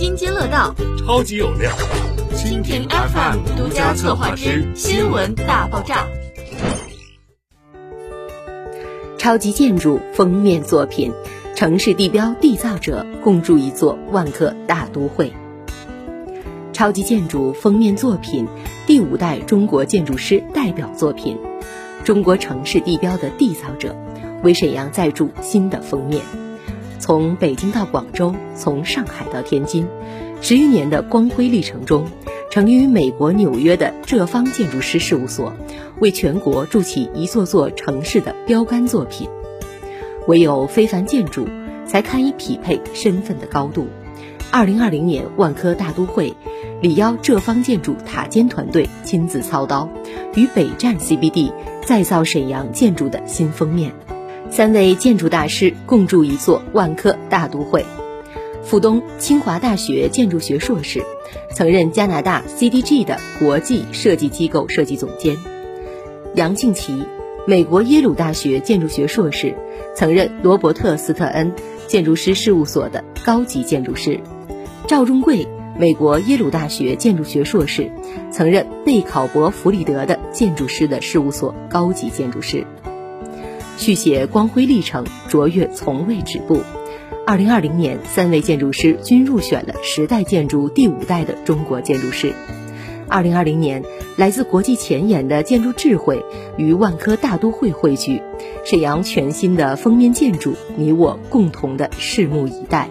津津乐道，超级有料。蜻蜓 FM 独家策划之新闻大爆炸。超级建筑封面作品，城市地标缔造者共筑一座万科大都会。超级建筑封面作品，第五代中国建筑师代表作品，中国城市地标的缔造者，为沈阳再铸新的封面。从北京到广州，从上海到天津，十余年的光辉历程中，成立于美国纽约的浙方建筑师事务所，为全国筑起一座座城市的标杆作品。唯有非凡建筑，才堪以匹配身份的高度。二零二零年万科大都会。里邀浙方建筑塔尖团队亲自操刀，与北站 CBD 再造沈阳建筑的新封面。三位建筑大师共筑一座万科大都会。傅东，清华大学建筑学硕士，曾任加拿大 CDG 的国际设计机构设计总监。杨庆奇，美国耶鲁大学建筑学硕士，曾任罗伯特斯特恩建筑师事务所的高级建筑师。赵忠贵。美国耶鲁大学建筑学硕士，曾任贝考伯弗里德的建筑师的事务所高级建筑师。续写光辉历程，卓越从未止步。二零二零年，三位建筑师均入选了时代建筑第五代的中国建筑师。二零二零年，来自国际前沿的建筑智慧与万科大都会汇聚，沈阳全新的封面建筑，你我共同的拭目以待。